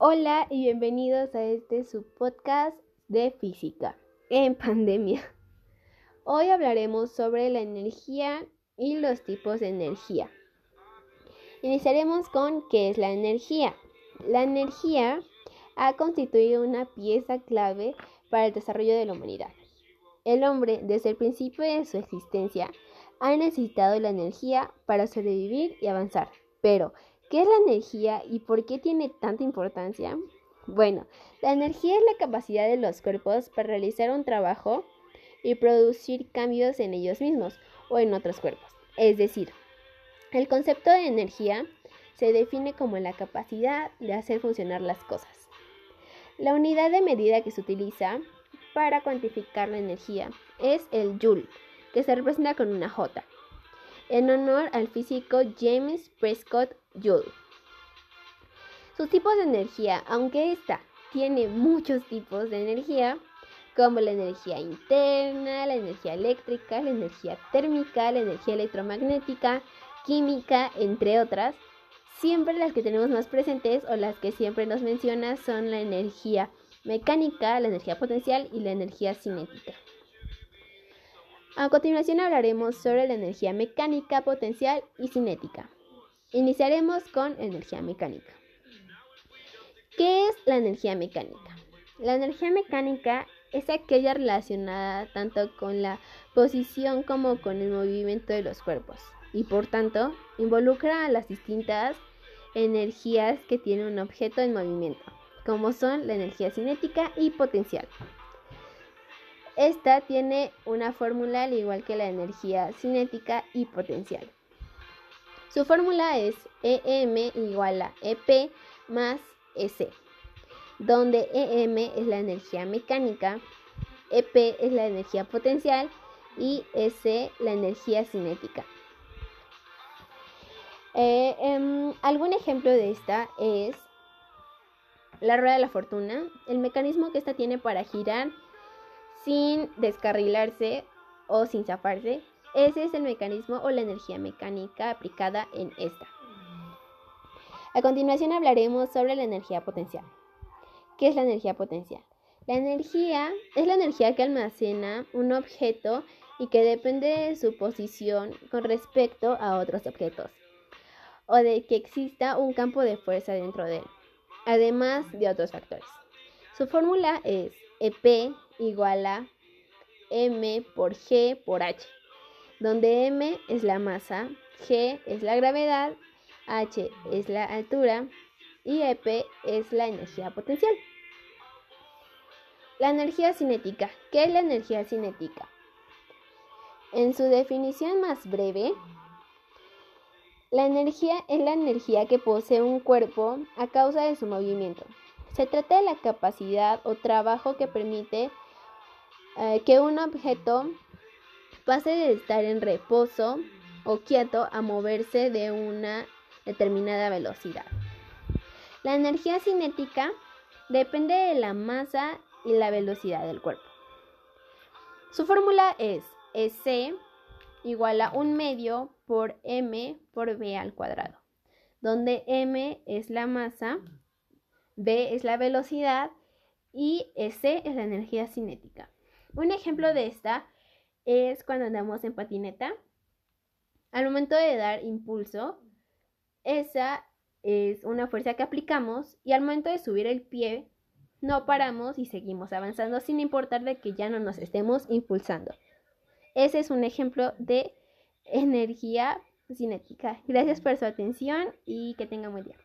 Hola y bienvenidos a este subpodcast de física en pandemia. Hoy hablaremos sobre la energía y los tipos de energía. Iniciaremos con qué es la energía. La energía ha constituido una pieza clave para el desarrollo de la humanidad. El hombre, desde el principio de su existencia, ha necesitado la energía para sobrevivir y avanzar. Pero, ¿qué es la energía y por qué tiene tanta importancia? Bueno, la energía es la capacidad de los cuerpos para realizar un trabajo y producir cambios en ellos mismos o en otros cuerpos. Es decir, el concepto de energía se define como la capacidad de hacer funcionar las cosas. La unidad de medida que se utiliza para cuantificar la energía es el Joule, que se representa con una J, en honor al físico James Prescott Joule. Sus tipos de energía, aunque esta tiene muchos tipos de energía, como la energía interna, la energía eléctrica, la energía térmica, la energía electromagnética, química, entre otras, siempre las que tenemos más presentes o las que siempre nos menciona son la energía mecánica, la energía potencial y la energía cinética. A continuación hablaremos sobre la energía mecánica, potencial y cinética. Iniciaremos con energía mecánica. ¿Qué es la energía mecánica? La energía mecánica es aquella relacionada tanto con la posición como con el movimiento de los cuerpos y por tanto involucra a las distintas energías que tiene un objeto en movimiento como son la energía cinética y potencial. Esta tiene una fórmula al igual que la energía cinética y potencial. Su fórmula es EM igual a EP más S, donde EM es la energía mecánica, EP es la energía potencial y S la energía cinética. Eh, em, algún ejemplo de esta es la rueda de la fortuna, el mecanismo que ésta tiene para girar sin descarrilarse o sin zafarse, ese es el mecanismo o la energía mecánica aplicada en esta. A continuación hablaremos sobre la energía potencial. ¿Qué es la energía potencial? La energía es la energía que almacena un objeto y que depende de su posición con respecto a otros objetos o de que exista un campo de fuerza dentro de él además de otros factores. Su fórmula es EP igual a M por G por H, donde M es la masa, G es la gravedad, H es la altura y EP es la energía potencial. La energía cinética. ¿Qué es la energía cinética? En su definición más breve, la energía es la energía que posee un cuerpo a causa de su movimiento. Se trata de la capacidad o trabajo que permite eh, que un objeto pase de estar en reposo o quieto a moverse de una determinada velocidad. La energía cinética depende de la masa y la velocidad del cuerpo. Su fórmula es S igual a un medio por m por b al cuadrado, donde m es la masa, b es la velocidad y s es la energía cinética. Un ejemplo de esta es cuando andamos en patineta. Al momento de dar impulso, esa es una fuerza que aplicamos y al momento de subir el pie, no paramos y seguimos avanzando sin importar de que ya no nos estemos impulsando. Ese es un ejemplo de energía cinética. Gracias por su atención y que tengan buen día.